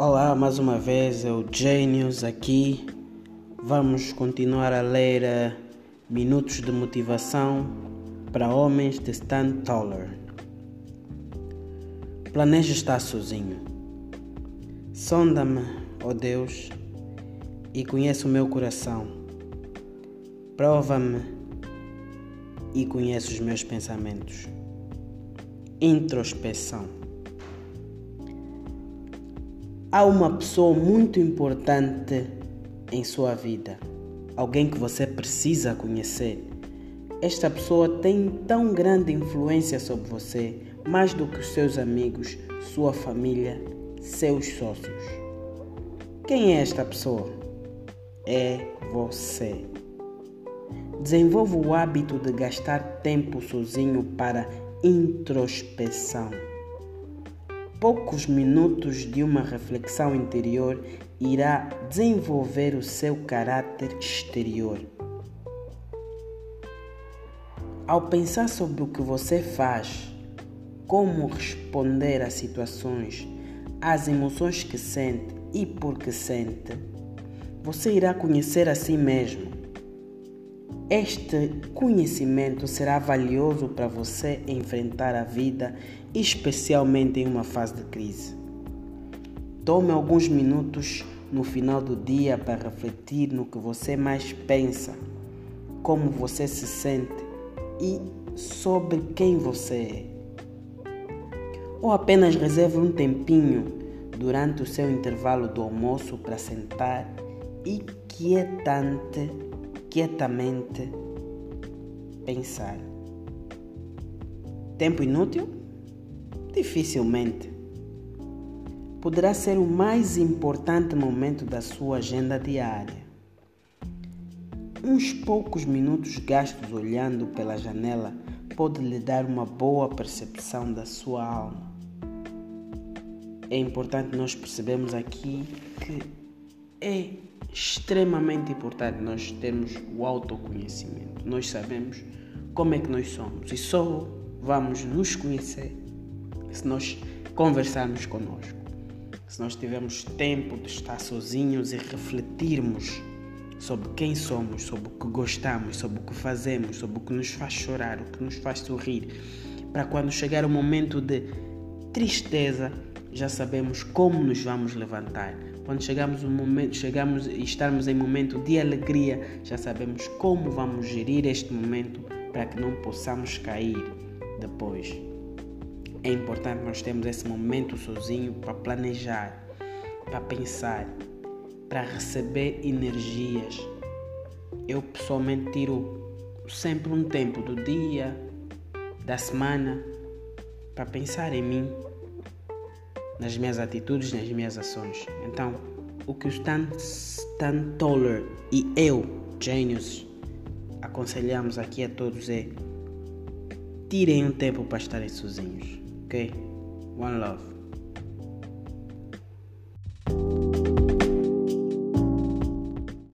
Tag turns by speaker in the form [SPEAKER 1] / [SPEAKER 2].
[SPEAKER 1] Olá, mais uma vez, é o Genius aqui. Vamos continuar a ler uh, Minutos de Motivação para Homens de Stan Toller. Planeja estar sozinho. Sonda-me, ó oh Deus, e conhece o meu coração. Prova-me e conhece os meus pensamentos. Introspeção. Há uma pessoa muito importante em sua vida, alguém que você precisa conhecer. Esta pessoa tem tão grande influência sobre você, mais do que os seus amigos, sua família, seus sócios. Quem é esta pessoa? É você. Desenvolva o hábito de gastar tempo sozinho para introspeção. Poucos minutos de uma reflexão interior irá desenvolver o seu caráter exterior. Ao pensar sobre o que você faz, como responder a situações, às emoções que sente e por que sente, você irá conhecer a si mesmo este conhecimento será valioso para você enfrentar a vida, especialmente em uma fase de crise. Tome alguns minutos no final do dia para refletir no que você mais pensa, como você se sente e sobre quem você é. Ou apenas reserve um tempinho durante o seu intervalo do almoço para sentar e quietante quietamente pensar. Tempo inútil? Dificilmente. Poderá ser o mais importante momento da sua agenda diária. Uns poucos minutos gastos olhando pela janela pode lhe dar uma boa percepção da sua alma. É importante nós percebermos aqui que é extremamente importante nós termos o autoconhecimento. Nós sabemos como é que nós somos e só vamos nos conhecer se nós conversarmos conosco. Se nós tivermos tempo de estar sozinhos e refletirmos sobre quem somos, sobre o que gostamos, sobre o que fazemos, sobre o que nos faz chorar, o que nos faz sorrir, para quando chegar o momento de tristeza, já sabemos como nos vamos levantar. Quando chegamos um momento, chegamos e estarmos em momento de alegria, já sabemos como vamos gerir este momento para que não possamos cair depois. É importante nós termos esse momento sozinho para planejar, para pensar, para receber energias. Eu pessoalmente tiro sempre um tempo do dia, da semana, para pensar em mim, nas minhas atitudes, nas minhas ações. Então, o que o Stan, Stan Toller e eu, Genius, aconselhamos aqui a todos é tirem um tempo para estarem sozinhos, ok? One love.